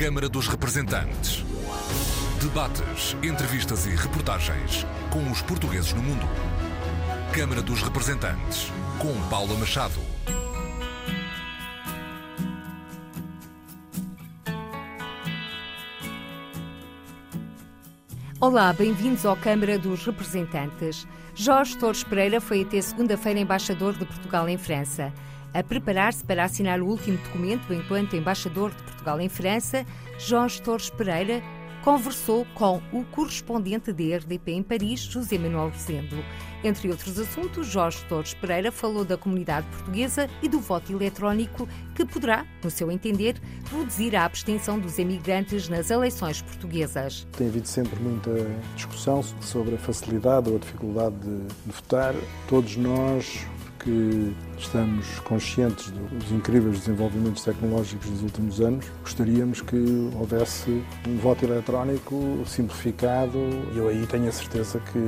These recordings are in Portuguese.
Câmara dos Representantes. Debates, entrevistas e reportagens com os portugueses no mundo. Câmara dos Representantes, com Paula Machado. Olá, bem-vindos ao Câmara dos Representantes. Jorge Torres Pereira foi até segunda-feira embaixador de Portugal em França. A preparar-se para assinar o último documento enquanto embaixador de Portugal em França, Jorge Torres Pereira conversou com o correspondente da RDP em Paris, José Manuel Rosendo. Entre outros assuntos, Jorge Torres Pereira falou da comunidade portuguesa e do voto eletrónico, que poderá, no seu entender, reduzir a abstenção dos emigrantes nas eleições portuguesas. Tem havido sempre muita discussão sobre a facilidade ou a dificuldade de, de votar. Todos nós que estamos conscientes dos incríveis desenvolvimentos tecnológicos dos últimos anos, gostaríamos que houvesse um voto eletrónico simplificado e eu aí tenho a certeza que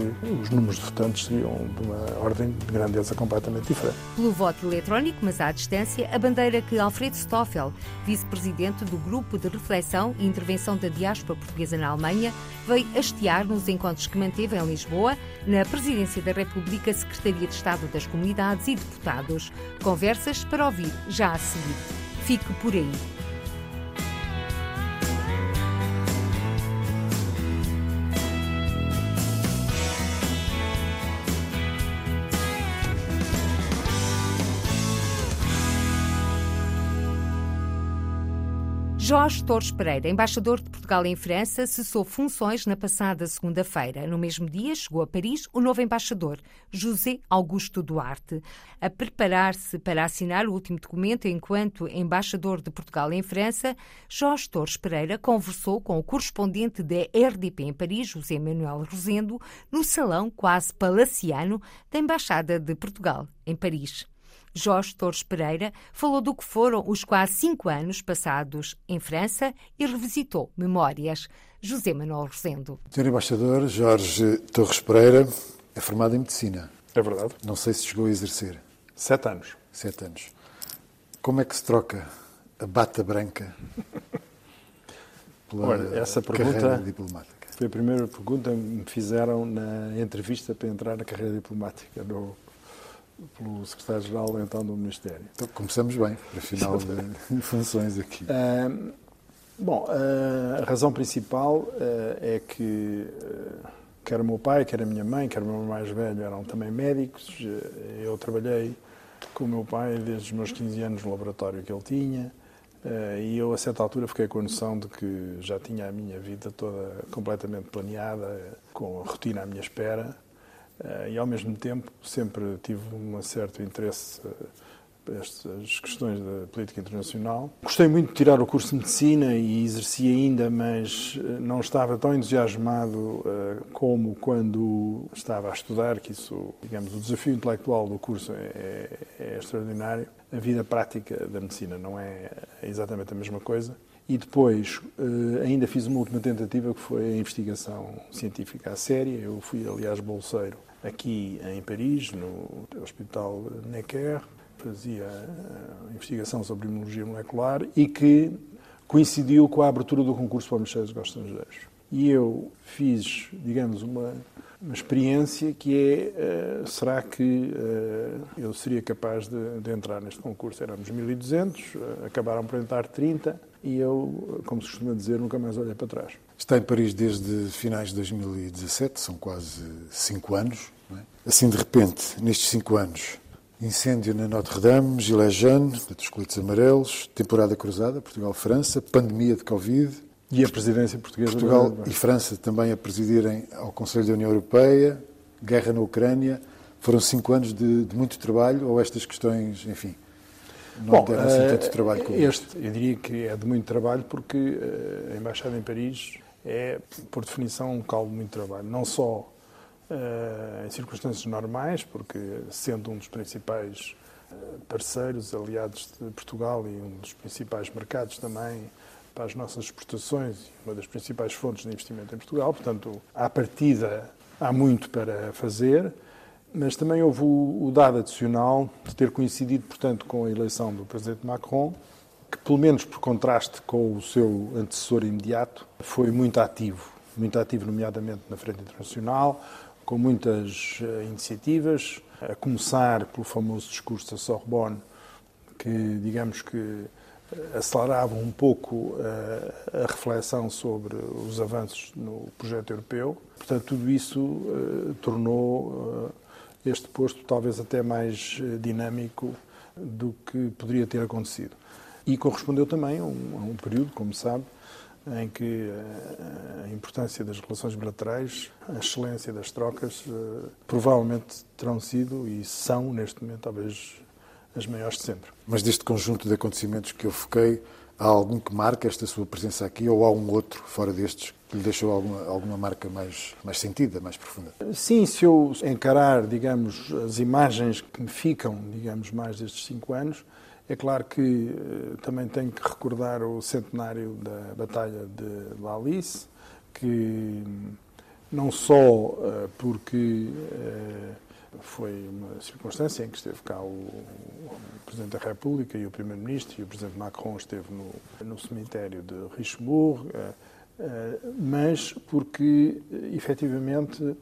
os números de votantes seriam de uma ordem de grandeza completamente diferente. Pelo voto eletrónico, mas à distância, a bandeira que Alfredo Stoffel, vice-presidente do Grupo de Reflexão e Intervenção da Diáspora Portuguesa na Alemanha, veio hastear nos encontros que manteve em Lisboa, na Presidência da República, Secretaria de Estado das Comunidades e Deputados. Conversas para ouvir já a seguir. Fique por aí. Jorge Torres Pereira, embaixador de Portugal em França, cessou funções na passada segunda-feira. No mesmo dia, chegou a Paris o novo embaixador, José Augusto Duarte. A preparar-se para assinar o último documento enquanto embaixador de Portugal em França, Jorge Torres Pereira conversou com o correspondente da RDP em Paris, José Manuel Rosendo, no salão quase palaciano da Embaixada de Portugal em Paris. Jorge Torres Pereira falou do que foram os quase cinco anos passados em França e revisitou memórias. José Manuel Rosendo. Senhor Embaixador Jorge Torres Pereira é formado em Medicina. É verdade. Não sei se chegou a exercer. Sete anos. Sete anos. Como é que se troca a bata branca pela Olha, essa carreira pergunta diplomática? Foi a primeira pergunta que me fizeram na entrevista para entrar na carreira diplomática no, pelo secretário-geral então do Ministério. Então começamos bem, para final de funções aqui. Uh, bom, uh, a razão principal uh, é que quer o meu pai, quer a minha mãe, quer o meu mais velho eram também médicos. Eu trabalhei com o meu pai desde os meus 15 anos no laboratório que ele tinha. E eu, a certa altura, fiquei com a noção de que já tinha a minha vida toda completamente planeada, com a rotina à minha espera, e ao mesmo tempo sempre tive um certo interesse por estas questões da política internacional. Gostei muito de tirar o curso de medicina e exerci ainda, mas não estava tão entusiasmado como quando estava a estudar, que isso, digamos, o desafio intelectual do curso é, é extraordinário. A vida prática da medicina não é exatamente a mesma coisa. E depois ainda fiz uma última tentativa que foi a investigação científica à séria. Eu fui, aliás, bolseiro aqui em Paris, no Hospital Necker, fazia investigação sobre imunologia molecular e que coincidiu com a abertura do concurso para o Ministério dos Negócios Estrangeiros. E eu fiz, digamos, uma, uma experiência que é, uh, será que uh, eu seria capaz de, de, entrar neste concurso? Éramos 1.200, uh, acabaram por entrar 30 e eu, como se costuma dizer, nunca mais olhei para trás. Está em Paris desde finais de 2017, são quase cinco anos. É? Assim, de repente, nestes cinco anos, incêndio na Notre-Dame, Gilets jaunes, os coletes amarelos, temporada cruzada, Portugal-França, pandemia de Covid. E a presidência portuguesa. Portugal e França também a presidirem ao Conselho da União Europeia, guerra na Ucrânia. Foram cinco anos de, de muito trabalho ou estas questões, enfim, não Bom, deram assim tanto trabalho como este. Eu diria que é de muito trabalho porque a Embaixada em Paris é, por definição, um local de muito trabalho. Não só uh, em circunstâncias normais, porque sendo um dos principais parceiros, aliados de Portugal e um dos principais mercados também para as nossas exportações e uma das principais fontes de investimento em Portugal. Portanto, à partida, há muito para fazer, mas também houve o, o dado adicional de ter coincidido, portanto, com a eleição do Presidente Macron que, pelo menos por contraste com o seu antecessor imediato, foi muito ativo, muito ativo, nomeadamente na frente internacional, com muitas uh, iniciativas, a começar pelo famoso discurso da Sorbonne, que, digamos que, acelerava um pouco uh, a reflexão sobre os avanços no projeto europeu. Portanto, tudo isso uh, tornou este posto talvez até mais dinâmico do que poderia ter acontecido. E correspondeu também a um, a um período, como sabe, em que eh, a importância das relações bilaterais, a excelência das trocas, eh, provavelmente terão sido e são, neste momento, talvez as maiores de sempre. Mas deste conjunto de acontecimentos que eu foquei, há algum que marca esta sua presença aqui ou há um outro, fora destes, que lhe deixou alguma, alguma marca mais, mais sentida, mais profunda? Sim, se eu encarar, digamos, as imagens que me ficam, digamos, mais destes cinco anos, é claro que uh, também tenho que recordar o centenário da Batalha de La Alice, que não só uh, porque uh, foi uma circunstância em que esteve cá o, Presidente da República e o Primeiro-Ministro e o Presidente Macron esteve no, no cemitério de Richemont, mas porque efetivamente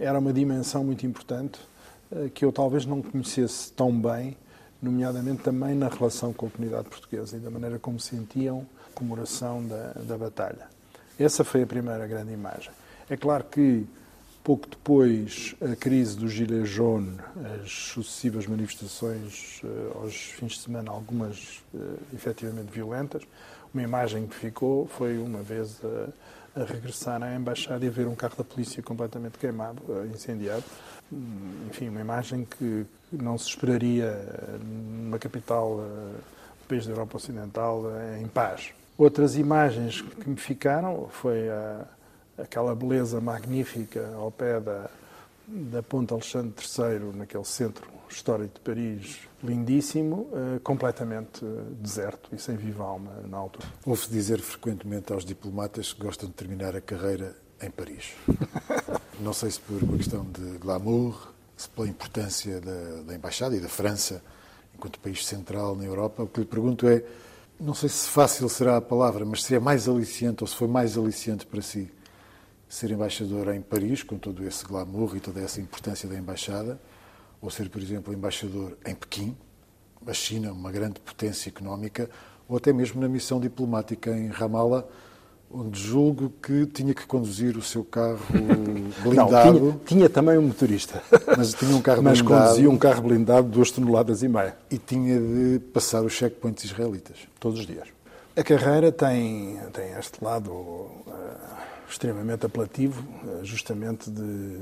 era uma dimensão muito importante que eu talvez não conhecesse tão bem nomeadamente também na relação com a comunidade portuguesa e da maneira como sentiam a comemoração da, da batalha. Essa foi a primeira grande imagem. É claro que pouco depois a crise do Gilets jaunes, as sucessivas manifestações aos fins de semana, algumas efetivamente violentas, uma imagem que ficou foi uma vez a, a regressar à embaixada e ver um carro da polícia completamente queimado, uh, incendiado. Hum, enfim, uma imagem que não se esperaria numa capital do país da Europa Ocidental em paz. Outras imagens que me ficaram foi a aquela beleza magnífica ao pé da, da Ponte Alexandre III, naquele centro histórico de Paris, lindíssimo, uh, completamente deserto e sem viva alma na altura. Ouve-se dizer frequentemente aos diplomatas que gostam de terminar a carreira em Paris. Não sei se por uma questão de glamour, se pela importância da, da Embaixada e da França enquanto país central na Europa. O que lhe pergunto é, não sei se fácil será a palavra, mas se é mais aliciante ou se foi mais aliciante para si ser embaixador em Paris, com todo esse glamour e toda essa importância da embaixada, ou ser, por exemplo, embaixador em Pequim, a China, uma grande potência económica, ou até mesmo na missão diplomática em Ramallah, onde julgo que tinha que conduzir o seu carro blindado. Não, tinha, tinha também um motorista. Mas tinha um carro mas blindado. Mas conduzia um carro blindado duas toneladas e meia. E tinha de passar os checkpoints israelitas. Todos os dias. A carreira tem, tem este lado... Uh, extremamente apelativo, eh, justamente de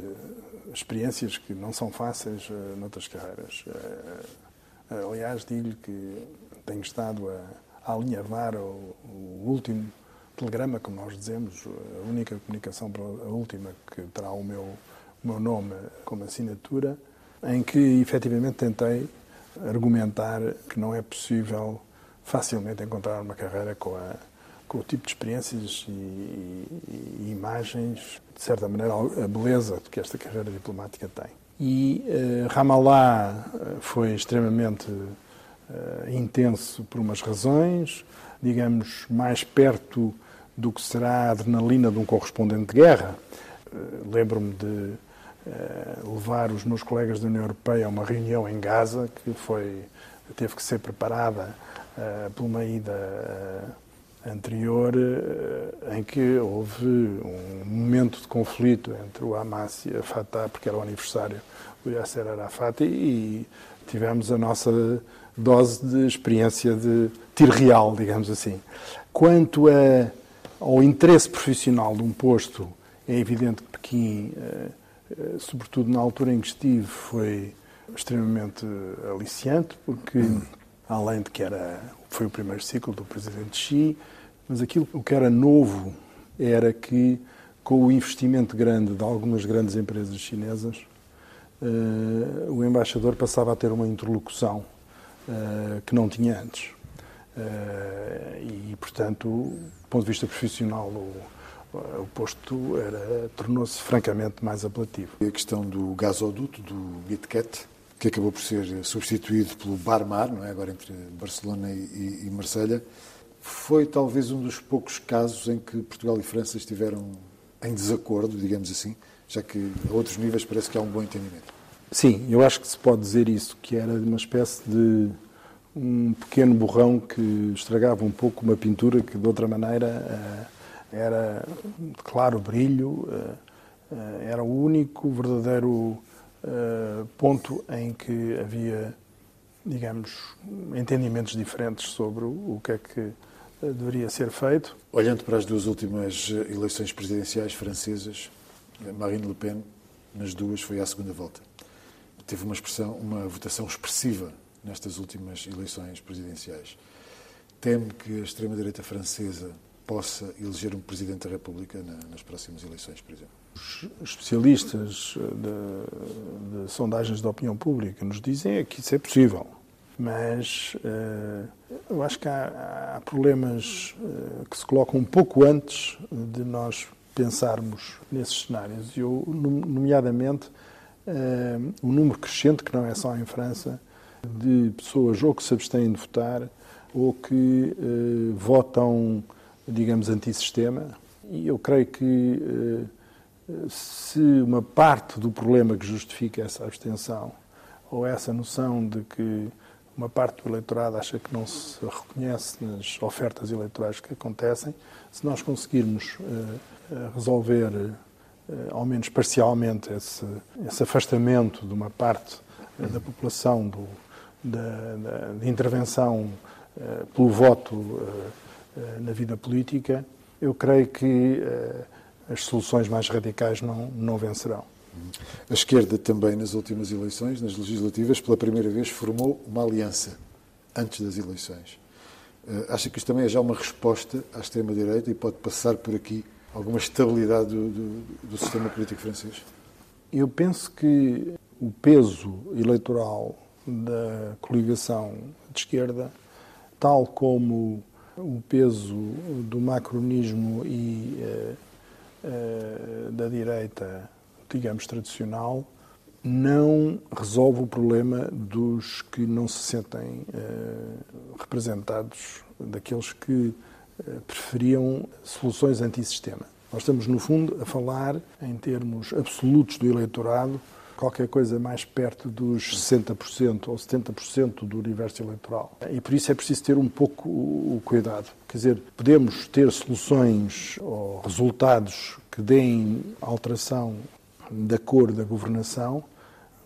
experiências que não são fáceis uh, noutras carreiras. Uh, aliás, digo-lhe que tenho estado a alinhavar o, o, último telegrama, como nós dizemos, a única comunicação, a última que terá o meu, o meu nome como assinatura, em que efetivamente tentei argumentar que não é possível facilmente encontrar uma carreira com a com o tipo de experiências e, e, e, imagens, de certa maneira, a beleza que esta carreira diplomática tem. E uh, Ramallah eh, foi extremamente uh, intenso por umas razões, digamos, mais perto do que será a adrenalina de um correspondente de guerra. Uh, Lembro-me de levar os meus colegas da União Europeia a uma reunião em Gaza que foi teve que ser preparada por uma ida anterior eh, em que houve um momento de conflito entre o Hamas e a Fatah, porque era o aniversário do Yasser Arafat, e tivemos a nossa dose de experiência de tiro real, digamos assim. Quanto a, ao interesse profissional de um posto, é evidente que Pequim, eh, eh, sobretudo na altura em que estive, foi extremamente aliciante, porque além de que era, foi o primeiro ciclo do presidente Xi, mas aquilo que era novo era que, com o investimento grande de algumas grandes empresas chinesas, uh, o embaixador passava a ter uma interlocução uh, que não tinha antes. Uh, e, portanto, do ponto de vista profissional, o, o posto tornou-se francamente mais apelativo. E a questão do gasoduto, do BitCat, que acabou por ser substituído pelo Barmar, não é? agora entre Barcelona e, e Marselha, foi talvez um dos poucos casos em que Portugal e França estiveram em desacordo, digamos assim, já que a outros níveis parece que há um bom entendimento. Sim, eu acho que se pode dizer isso, que era uma espécie de um pequeno borrão que estragava um pouco uma pintura que de outra maneira eh, era de claro brilho, eh, eh, era o único verdadeiro ponto em que havia, digamos, entendimentos diferentes sobre o que é que deveria ser feito. Olhando para as duas últimas eleições presidenciais francesas, Marine Le Pen, nas duas, foi à segunda volta. Teve uma expressão, uma votação expressiva nestas últimas eleições presidenciais. Teme que a extrema-direita francesa possa eleger um Presidente da República nas próximas eleições, por exemplo? Especialistas de, de sondagens de opinião pública nos dizem é que isso é possível, mas uh, eu acho que há, há problemas uh, que se colocam um pouco antes de nós pensarmos nesses cenários. Eu, nomeadamente, o número crescente, que não é só em França, de pessoas ou que se abstêm de votar ou que votam, digamos, antissistema. E eu creio que se uma parte do problema que justifica essa abstenção ou essa noção de que uma parte do eleitorado acha que não se reconhece nas ofertas eleitorais que acontecem, se nós conseguirmos uh, resolver, ao menos parcialmente, esse, esse afastamento de uma parte da população do, da, da, de intervenção pelo voto na vida política, eu creio que as soluções mais radicais não, não vencerão. A esquerda também, nas últimas eleições, nas legislativas, pela primeira vez formou uma aliança antes das eleições. Acha que isto também é já uma resposta à extrema-direita e pode passar por aqui alguma estabilidade do, do, do sistema político francês? Eu penso que o peso eleitoral da coligação de esquerda, tal como o peso do macronismo e uh, da direita, digamos, tradicional, não resolve o problema dos que não se sentem uh, representados, daqueles que preferiam soluções antissistema. Nós estamos, no fundo, a falar em termos absolutos do eleitorado qualquer coisa mais perto dos 60% ou 70% do universo eleitoral. E por isso é preciso ter um pouco o cuidado. Quer dizer, podemos ter soluções ou resultados que deem alteração da cor da governação,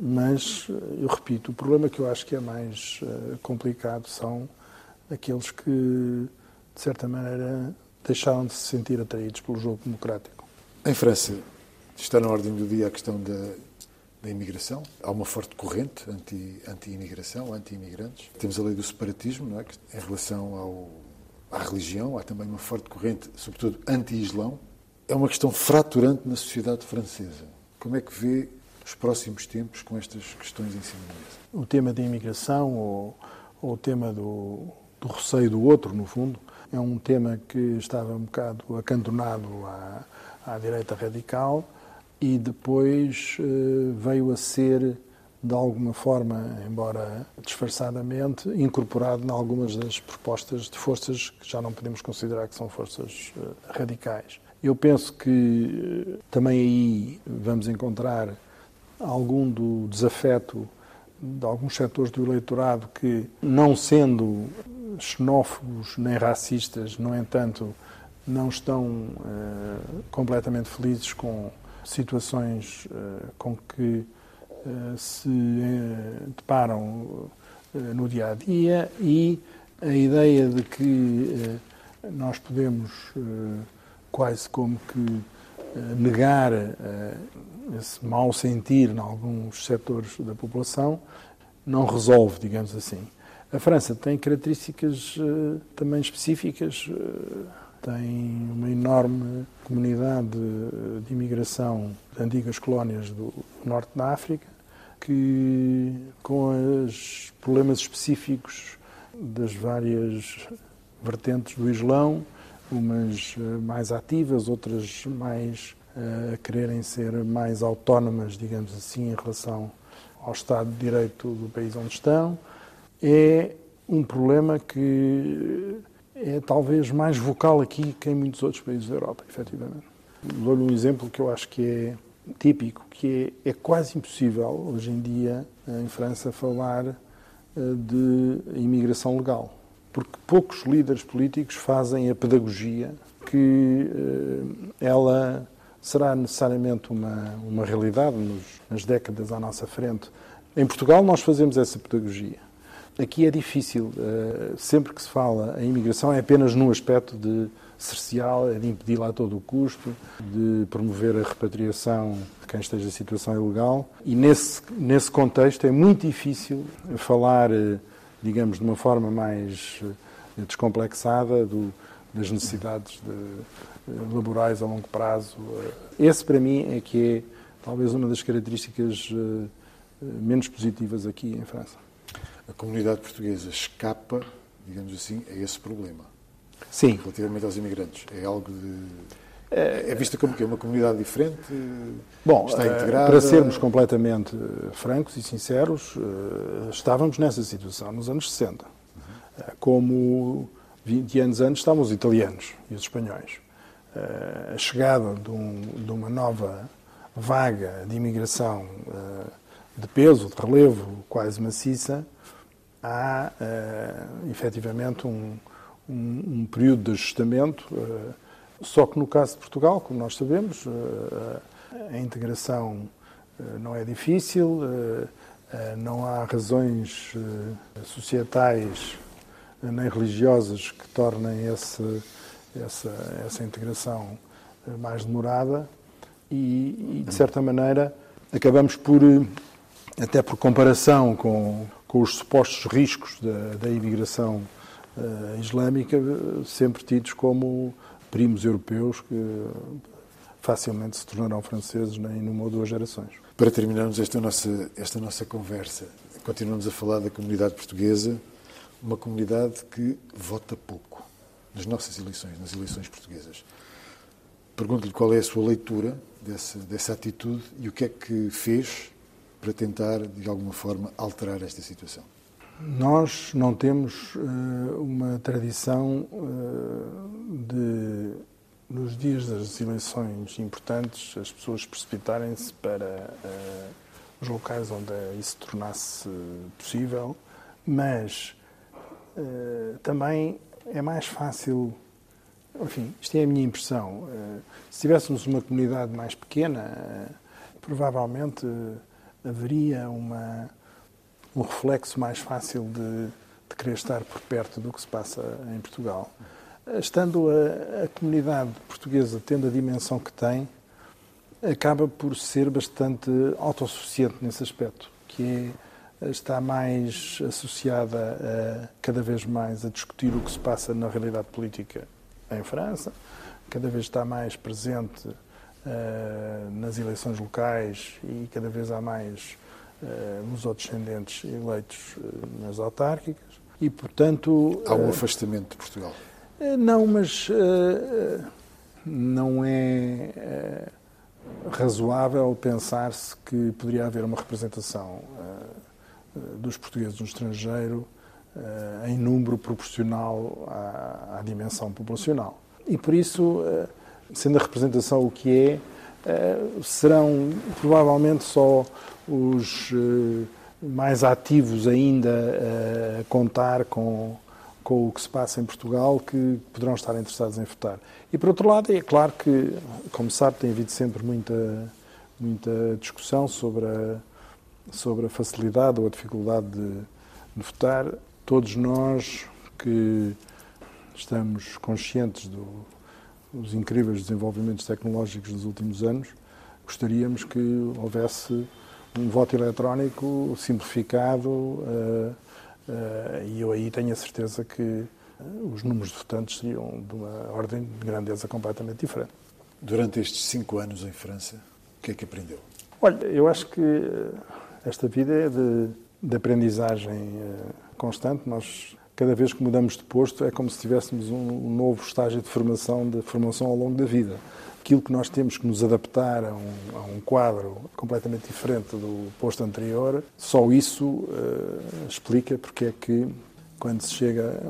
mas, eu repito, o problema que eu acho que é mais eh, complicado são aqueles que, de certa maneira, deixaram de se sentir atraídos pelo jogo democrático. Em França, está na ordem do dia a questão da da imigração. Há uma forte corrente anti-imigração, anti anti-imigrantes. Temos a lei do separatismo, não é? em relação ao, à religião. Há também uma forte corrente, sobretudo anti-islão. É uma questão fraturante na sociedade francesa. Como é que vê os próximos tempos com estas questões em cima da mesa? O tema da imigração ou, ou o tema do, do receio do outro, no fundo, é um tema que estava um bocado acantonado à, à direita radical e depois eh, veio a ser, de alguma forma, embora disfarçadamente, incorporado em algumas das propostas de forças que já não podemos considerar que são forças eh, radicais. Eu penso que eh, também aí vamos encontrar algum do desafeto de alguns setores do eleitorado que, não sendo xenófobos nem racistas, no entanto, não estão uh, completamente felizes com situações uh, com que uh, se uh, deparam no dia a dia e a ideia de que nós podemos quase como que negar esse mau sentir em alguns setores da população não resolve, digamos assim. A França tem características também específicas tem uma enorme comunidade de imigração de antigas colónias do norte da África, que, com os problemas específicos das várias vertentes do Islão, umas eh, mais ativas, outras mais eh, a quererem ser mais autónomas, digamos assim, em relação ao Estado de Direito do país onde estão, é um problema que é talvez mais vocal aqui que em muitos outros países da Europa, efetivamente. Dou-lhe um exemplo que eu acho que é típico, que é, é quase impossível hoje em dia em França falar eh, de imigração legal, porque poucos líderes políticos fazem a pedagogia que eh, ela será necessariamente uma, uma realidade nos, nas décadas à nossa frente. Em Portugal nós fazemos essa pedagogia. Aqui é difícil. Eh, sempre que se fala em imigração é apenas num aspecto de cercial, é de impedi-la a todo o custo, de promover a repatriação de quem esteja em situação ilegal. E nesse, nesse contexto é muito difícil falar, eh, digamos, de uma forma mais eh, descomplexada do, das necessidades de, laborais a longo prazo. Esse, para mim, é que é talvez uma das características menos positivas aqui em França. A comunidade portuguesa escapa, digamos assim, a esse problema. Sim. Relativamente aos imigrantes. É algo de. É vista como que é uma comunidade diferente? Bom, está eh, integrada? para sermos completamente eh, francos e sinceros, eh, estávamos nessa situação nos anos 60. Como 20 anos antes estavam os italianos e os espanhóis. A chegada de, um, de uma nova vaga de imigração de peso, de relevo quase maciça, há efetivamente um, um, um período de ajustamento, uh, só que no caso de Portugal, como nós sabemos, uh, a integração uh, não é difícil, não há razões societais nem religiosas que tornem esse, essa, essa integração mais demorada e, e, de certa maneira, acabamos por, até por comparação com, com os supostos riscos da, da imigração uh, islâmica, sempre tidos como primos europeus que facilmente se tornarão franceses em uma ou duas gerações. Para terminarmos esta nossa, esta nossa conversa, continuamos a falar da comunidade portuguesa, uma comunidade que vota pouco nas nossas eleições, nas eleições portuguesas. Pergunto-lhe qual é a sua leitura dessa, dessa atitude e o que é que fez para tentar, de alguma forma, alterar esta situação. Nós não temos uh, uma tradição uh, de, nos dias das eleições importantes, as pessoas precipitarem-se para uh, os locais onde isso tornasse possível, mas também é mais fácil. Enfim, isto é a minha impressão. se tivéssemos uma comunidade mais pequena, provavelmente haveria uma um reflexo mais fácil de, de querer estar por perto do que se passa em Portugal. Estando a, a comunidade portuguesa tendo a dimensão que tem, acaba por ser bastante autossuficiente nesse aspecto, que é, está mais associada a, cada vez mais a discutir o que se passa na realidade política em França, cada vez está mais presente uh, nas eleições locais e cada vez há mais eh, nos outros descendentes eleitos eh, nas autárquicas e, portanto... Há um eh, afastamento de Portugal? Não, mas não é razoável pensar-se que poderia haver uma representação dos portugueses no estrangeiro em número proporcional à, à, dimensão populacional. E por isso, sendo a representação o que é, serão provavelmente só os eh, mais ativos ainda a contar com, com o que se passa em Portugal que poderão estar interessados em votar. E, por outro lado, é claro que, como sabe, tem havido sempre muita, muita discussão sobre a, sobre a facilidade ou a dificuldade de, de votar. Todos nós que estamos conscientes do, dos incríveis desenvolvimentos tecnológicos dos últimos anos, gostaríamos que houvesse um voto eletrónico simplificado uh, uh, e eu aí tenho a certeza que eh, os números de votantes seriam de uma ordem de grandeza completamente diferente. Durante estes cinco anos em França, o que é que aprendeu? Olha, eu acho que esta vida é de, de aprendizagem constante. Nós cada vez que mudamos de posto é como se tivéssemos um novo estágio de formação, de formação ao longo da vida. Aquilo que nós temos que nos adaptar a um, a um quadro completamente diferente do posto anterior, só isso uh, explica porque é que, quando se chega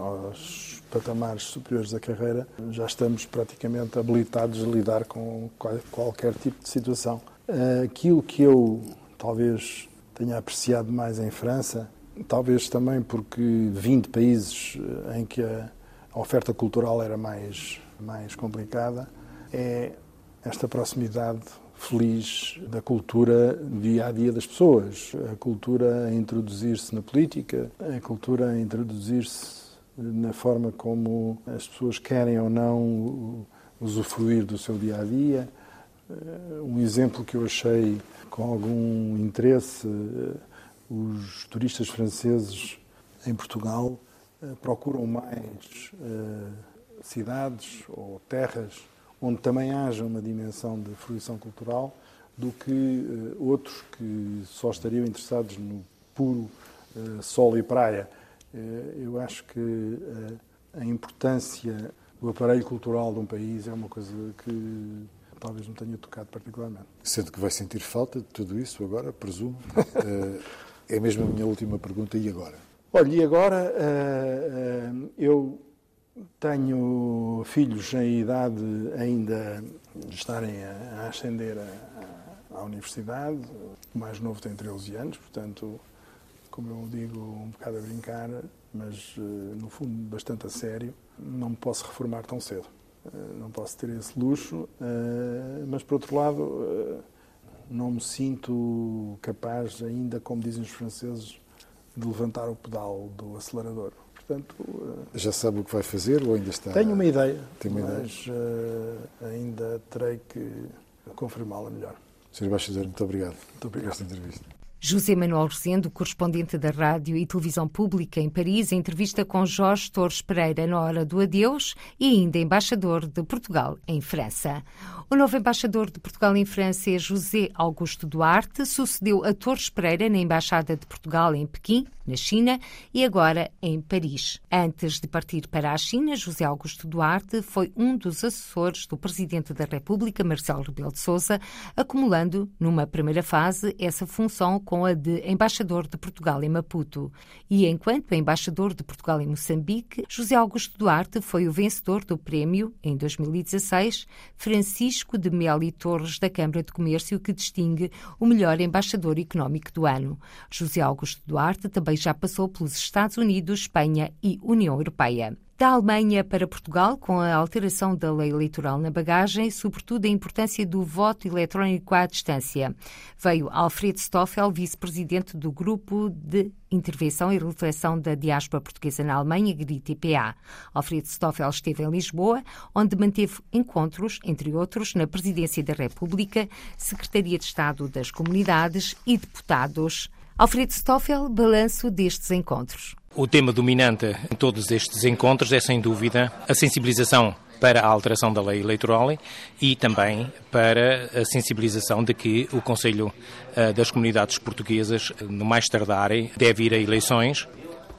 aos patamares superiores da carreira, já estamos praticamente habilitados a lidar com qualquer tipo de situação. Uh, aquilo que eu talvez tenha apreciado mais em França talvez também porque vim de países eh, em que a oferta cultural era mais, mais complicada, é esta proximidade feliz da cultura dia a dia das pessoas, a cultura a introduzir-se na política, a cultura a introduzir-se na forma como as pessoas querem ou não usufruir do seu dia a dia. Eh, um exemplo que eu achei com algum interesse eh, os turistas franceses em Portugal eh, procuram mais eh, cidades ou terras onde também haja uma dimensão de fruição cultural do que eh, outros que só estariam interessados no puro sol e praia. Eu acho que a importância do aparelho cultural de um país é uma coisa que talvez me tenha tocado particularmente. Sendo que vai sentir falta de tudo isso agora, presumo. É mesmo a minha última pergunta, e agora? Olha, e agora uh, uh, eu tenho filhos em idade ainda de estarem a, ascender à universidade. O mais novo tem 13 anos, portanto, como eu digo, um bocado a brincar, mas uh, no fundo bastante a sério. Não me posso reformar tão cedo. não posso ter esse luxo, mas por outro lado não me sinto capaz ainda, como dizem os franceses, de levantar o pedal do acelerador. Portanto, eh, já sabe o que vai fazer ou ainda está? Tenho uma ideia, Tem uma mas ideia? Uh, ainda terei que confirmá-la melhor. Sr. Embaixador, muito obrigado, muito obrigado por esta entrevista. José Manuel Rosendo, correspondente da Rádio e Televisão Pública em Paris, entrevista com Jorge Torres Pereira na hora do adeus e ainda embaixador de Portugal em França. O novo embaixador de Portugal em França é José Augusto Duarte, sucedeu a Torres Pereira na Embaixada de Portugal em Pequim, na China, e agora em Paris. Antes de partir para a China, José Augusto Duarte foi um dos assessores do Presidente da República, Marcelo Rebelo de Sousa, acumulando, numa primeira fase, essa função com com a de embaixador de Portugal em Maputo. E enquanto embaixador de Portugal em Moçambique, José Augusto Duarte foi o vencedor do prémio, em 2016, Francisco de Meli Torres, da Câmara de Comércio, que distingue o melhor embaixador económico do ano. José Augusto Duarte também já passou pelos Estados Unidos, Espanha e União Europeia da Alemanha para Portugal, com a alteração da lei eleitoral na bagagem, sobretudo a importância do voto eletrónico à distância. Veio Alfredo Stoffel, vice-presidente do Grupo de Intervenção e Reflexão da Diáspora Portuguesa na Alemanha, GRITPA. Alfredo Stoffel esteve em Lisboa, onde manteve encontros, entre outros, na Presidência da República, Secretaria de Estado das Comunidades e deputados. Alfredo Stoffel, balanço destes encontros. O tema dominante em todos estes encontros é, sem dúvida, a sensibilização para a alteração da lei eleitoral e também para a sensibilização de que o Conselho eh, das Comunidades Portuguesas, no mais tardar, deve ir a eleições,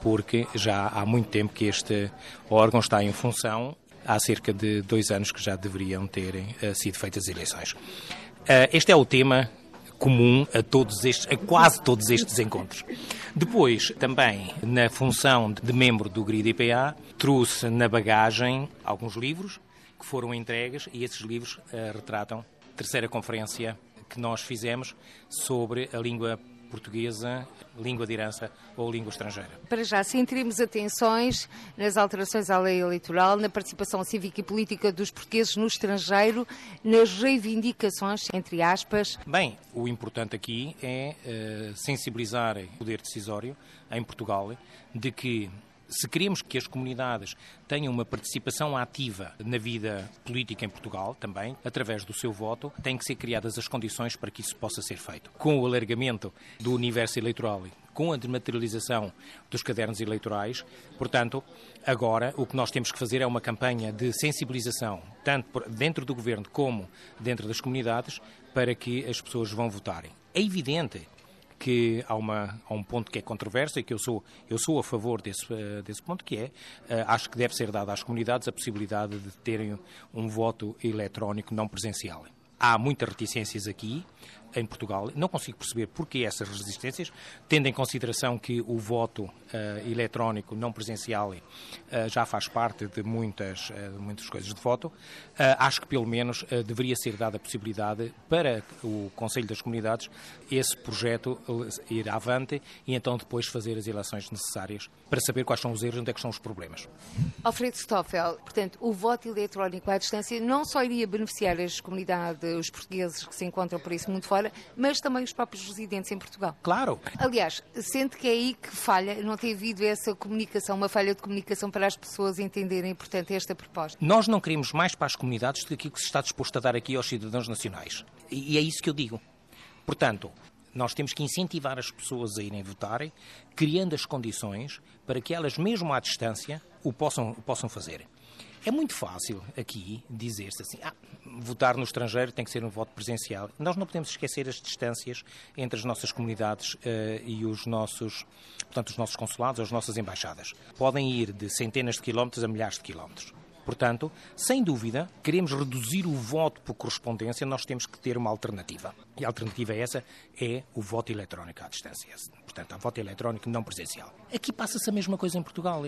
porque já há muito tempo que este órgão está em função, há cerca de dois anos que já deveriam ter eh, sido feitas eleições. Eh, este é o tema comum a todos estes, a quase todos estes encontros. Depois, também na função de membro do GRID-IPA, trouxe na bagagem alguns livros que foram entregues e esses livros uh, retratam a terceira conferência que nós fizemos sobre a língua portuguesa, língua de herança ou língua estrangeira. Para já, centremos atenções nas alterações à lei eleitoral, na participação cívica e política dos portugueses no estrangeiro, nas reivindicações, entre aspas. Bem, o importante aqui é uh, sensibilizar o poder decisório em Portugal de que se queremos que as comunidades tenham uma participação ativa na vida política em Portugal, também, através do seu voto, têm que ser criadas as condições para que isso possa ser feito. Com o alargamento do universo eleitoral com a dematerialização dos cadernos eleitorais. Portanto, agora o que nós temos que fazer é uma campanha de sensibilização, tanto dentro do governo como dentro das comunidades, para que as pessoas vão votarem. É evidente que há, uma, há um ponto que é controverso e que eu sou, eu sou a favor desse, uh, desse ponto, que é, uh, acho que deve ser dada às comunidades a possibilidade de terem um voto eletrónico não presencial. Há muitas reticências aqui, em Portugal. Não consigo perceber porquê essas resistências, tendo em consideração que o voto uh, eletrónico não presencial uh, já faz parte de muitas, uh, muitas coisas de voto. acho que, pelo menos, deveria ser dada a possibilidade para o Conselho das Comunidades esse projeto ir avante e então depois fazer as eleições necessárias para saber quais são os erros e onde é que são os problemas. Alfredo Stoffel, portanto, o voto eletrónico à distância não só iria beneficiar as comunidades, os portugueses que se encontram por isso muito fora, mas também os próprios residentes em Portugal. Claro. Aliás, sente que é aí que falha, não tem havido essa comunicação, uma falha de comunicação para as pessoas entenderem, portanto, esta proposta. Nós não queremos mais para as comunidades do que aquilo que se está disposto a dar aqui aos cidadãos nacionais. E é isso que eu digo. Portanto, nós temos que incentivar as pessoas a irem votarem, criando as condições para que elas, mesmo à distância, o possam, o possam fazer. É muito fácil aqui dizer-se assim, ah, votar no estrangeiro tem que ser um voto presencial. Nós não podemos esquecer as distâncias entre as nossas comunidades uh, e os nossos, portanto, os nossos consulados, as nossas embaixadas. Podem ir de centenas de quilómetros a milhares de quilómetros. Portanto, sem dúvida, queremos reduzir o voto por correspondência, nós temos que ter uma alternativa. E a alternativa é essa é o voto eletrónico à distância. Portanto, o voto eletrónico não presencial. Aqui passa-se a mesma coisa em Portugal.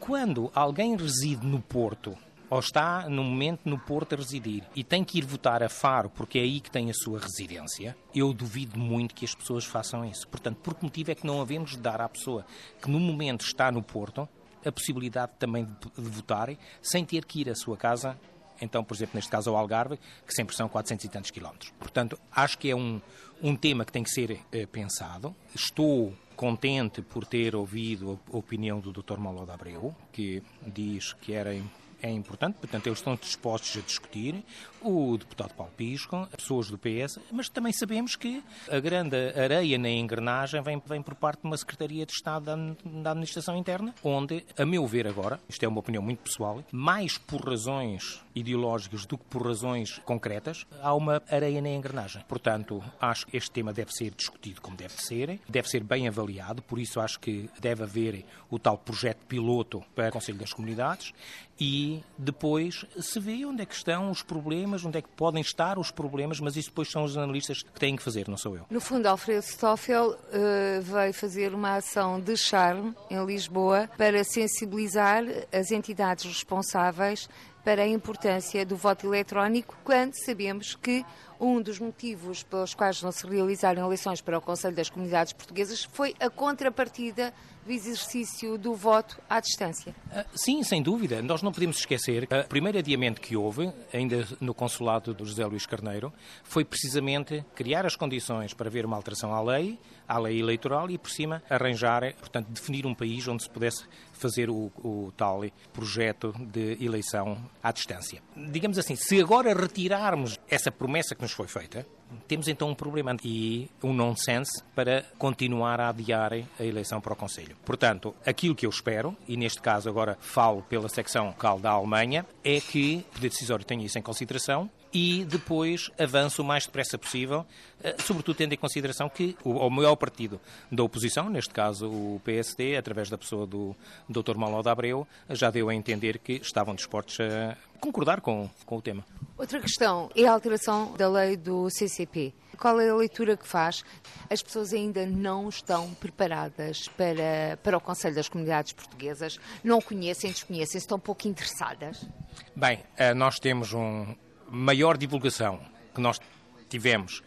Quando alguém reside no Porto ou está no momento no Porto a residir e tem que ir votar a Faro porque é aí que tem a ssua residência, eu duvido muito que as pessoas façam isso. Portanto, por que motivo é que não havemos de dar à pessoa que no momento está no Porto a possibilidade também de, de votarem sem ter que ir à sua casa então, por exemplo, neste caso ao Algarve, que sempre são 400 e tantos quilómetros. Portanto, acho que é um, um tema que tem que ser eh, pensado. Estou contente por ter ouvido a opinião do Dr. Malo Abreu, que diz que era é importante, portanto, eles estão dispostos a discutir, o deputado Paulo Pisco, pessoas do PS, mas também sabemos que a grande areia na engrenagem vem, vem por parte de uma Secretaria de Estado da, da Administração Interna, onde, a meu ver agora, isto é uma opinião muito pessoal, mais por razões ideológicas do que por razões concretas, há uma areia na engrenagem. Portanto, acho que este tema deve ser discutido como deve ser, deve ser bem avaliado, por isso acho que deve haver o tal projeto piloto para o Conselho das Comunidades e depois se vê onde é que estão os problemas, onde é que podem estar os problemas, mas isso depois são os analistas que têm que fazer, não sou eu. No fundo, Alfredo Stoffel uh, veio fazer uma ação de charme em Lisboa para sensibilizar as entidades responsáveis para a importância do voto eletrónico, quando sabemos que um dos motivos pelos quais não se realizaram eleições para o Conselho das Comunidades Portuguesas foi a contrapartida do exercício do voto à distância. Ah, sim, sem dúvida. Nós não podemos esquecer que o primeiro adiamento que houve, ainda no consulado do José Luís Carneiro, foi precisamente criar as condições para haver uma alteração à lei, à lei eleitoral e, por cima, arranjar, portanto, definir um país onde se pudesse fazer o, o tal projeto de eleição à distância. Digamos assim, se agora retirarmos essa promessa que nos foi feita, temos então um problema e um nonsense para continuar a adiar a eleição para o Conselho. Portanto, aquilo que eu espero, e neste caso agora falo pela secção local da Alemanha, é que o Poder Decisório tenha isso em consideração e depois avance o mais depressa possível, eh, sobretudo tendo em consideração que o, maior partido da oposição, neste caso o PSD, através da pessoa do Dr. Malo de Abreu, já deu a entender que estavam dispostos a concordar com, com o tema. Outra questão é a alteração da lei do CCP. Qual é a leitura que faz? As pessoas ainda não estão preparadas para, para o Conselho das Comunidades Portuguesas, não conhecem, desconhecem, estão pouco interessadas? Bem, eh, nós temos um, maior divulgação que nós tivemos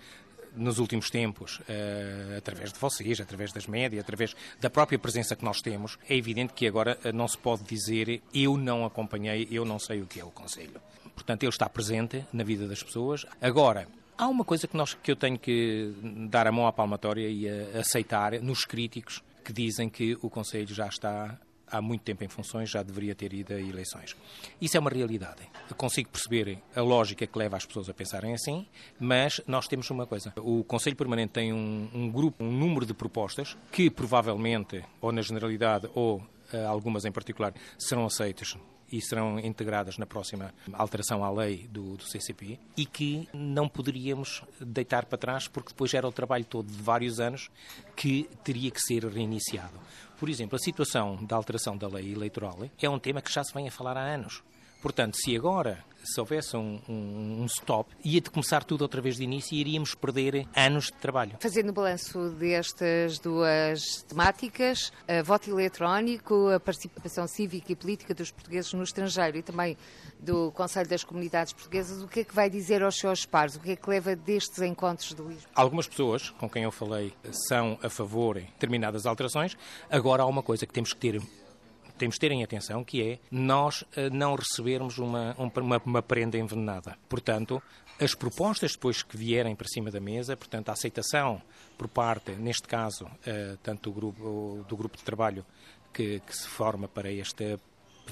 nos últimos tempos, uh, através de vocês, através das médias, através da própria presença que nós temos, é evidente que agora uh, não se pode dizer eu não acompanhei, eu não sei o que é o Conselho. Portanto, ele está presente na vida das pessoas. Agora, há uma coisa que, nós, que eu tenho que dar a mão à palmatória e a, aceitar nos críticos que dizem que o Conselho já está há muito tempo em funções, já deveria ter ido a eleições. Isso é uma realidade. Eu consigo perceber a lógica que leva as pessoas a pensarem assim, mas nós temos uma coisa. O Conselho Permanente tem um, um grupo, um número de propostas que provavelmente, ou na generalidade, ou uh, algumas em particular, serão aceitas e serão integradas na próxima alteração à lei do, do, CCP e que não poderíamos deitar para trás porque depois era o trabalho todo de vários anos que teria que ser reiniciado. Por exemplo, a situação da alteração da lei eleitoral é um tema que já se vem a falar há anos. Portanto, se agora se houvesse um, um, um, stop, ia de começar tudo outra vez de início e iríamos perder anos de trabalho. Fazendo o balanço destas duas temáticas, voto eletrónico, a participação cívica e política dos portugueses no estrangeiro e também do Conselho das Comunidades Portuguesas, o que é que vai dizer aos seus pares? O que é que leva destes encontros de Lisboa? Algumas pessoas com quem eu falei são a favor de determinadas alterações. Agora há uma coisa que temos que ter temos de ter em atenção que é nós eh, não recebermos uma, uma, uma prenda envenenada. Portanto, as propostas depois que vierem para cima da mesa, portanto, a aceitação por parte, neste caso, eh, tanto do grupo, do grupo de trabalho que, que se forma para este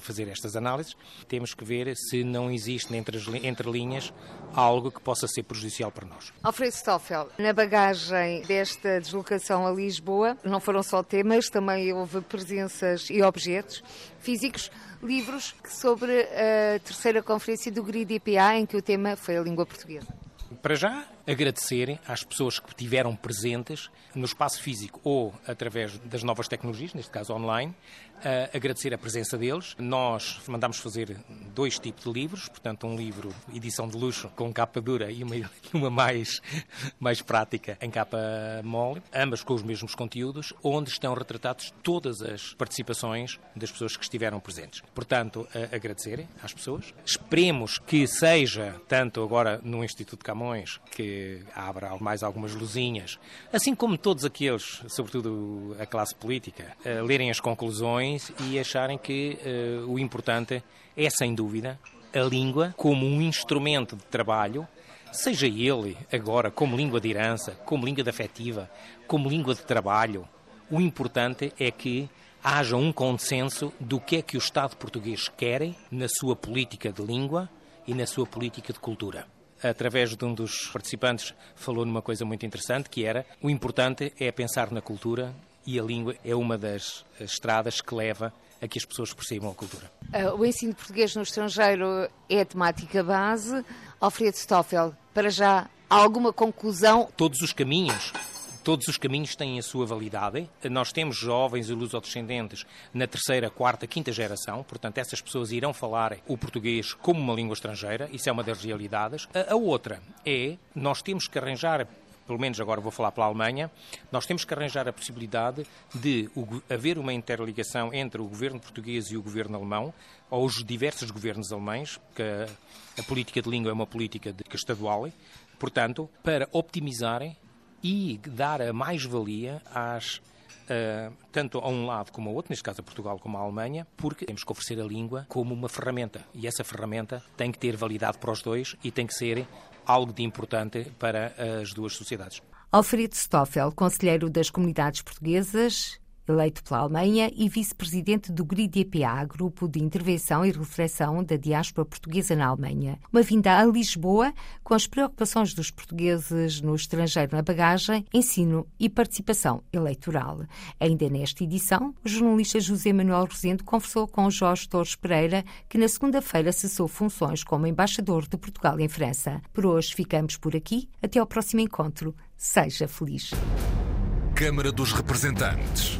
fazer estas análises, temos que ver se não existe entre, as, entre linhas algo que possa ser prejudicial para nós. Alfredo Stoffel, na bagagem desta deslocação a Lisboa, não foram só temas, também houve presenças e objetos físicos, livros sobre a terceira conferência do GRID-IPA, em que o tema foi a língua portuguesa. Para já, agradecer às pessoas que estiveram presentes no espaço físico ou através das novas tecnologias, neste caso online, agradecer a presença deles. Nós mandamos fazer dois tipos de livros, portanto, um livro, edição de luxo, com capa dura e uma, uma mais, mais prática em capa mole, ambas com os mesmos conteúdos, onde estão retratados todas as participações das pessoas que estiveram presentes. Portanto, uh, agradecer às pessoas. Esperemos que seja, tanto agora no Instituto Camões, que abra mais algumas luzinhas, assim como todos aqueles, sobretudo a classe política, uh, lerem as conclusões e acharem que uh, o importante é, sem dúvida, a língua como um instrumento de trabalho, seja ele agora como língua de herança, como língua de afetiva, como língua de trabalho. O importante é que haja um consenso do que é que o Estado português quer na sua política de língua e na sua política de cultura através de um dos participantes, falou numa coisa muito interessante, que era o importante é pensar na cultura e a língua é uma das estradas que leva a que as pessoas percebam a cultura. Uh, o ensino português no estrangeiro é a temática base. Alfredo Stoffel, para já, alguma conclusão? Todos os caminhos Todos os caminhos têm a sua validade. Nós temos jovens e lusodescendentes na terceira, quarta, quinta geração, portanto, essas pessoas irão falar o português como uma língua estrangeira, isso é uma das realidades. A outra é, nós temos que arranjar pelo menos agora vou falar pela Alemanha, nós temos que arranjar a possibilidade de haver uma interligação entre o governo português e o governo alemão, ou os diversos governos alemães, porque a, a política de língua é uma política de, estadual, portanto, para optimizarem e dar a mais-valia às Uh, tanto a um lado como ao outro, neste caso a Portugal como a Alemanha, porque temos que oferecer a língua como uma ferramenta. E essa ferramenta tem que ter validade para os dois e tem que ser algo de importante para as duas sociedades. Alfredo Stoffel, conselheiro das comunidades portuguesas, eleito pela Alemanha e vice-presidente do GRID-EPA, Grupo de Intervenção e Reflexão da Diáspora Portuguesa na Alemanha. Uma vinda a Lisboa com as preocupações dos portugueses no estrangeiro na bagagem, ensino e participação eleitoral. Ainda nesta edição, o jornalista José Manuel Rosendo conversou com Jorge Torres Pereira, que na segunda-feira cessou funções como embaixador de Portugal em França. Por hoje ficamos por aqui. Até ao próximo encontro. Seja feliz. Câmara dos Representantes.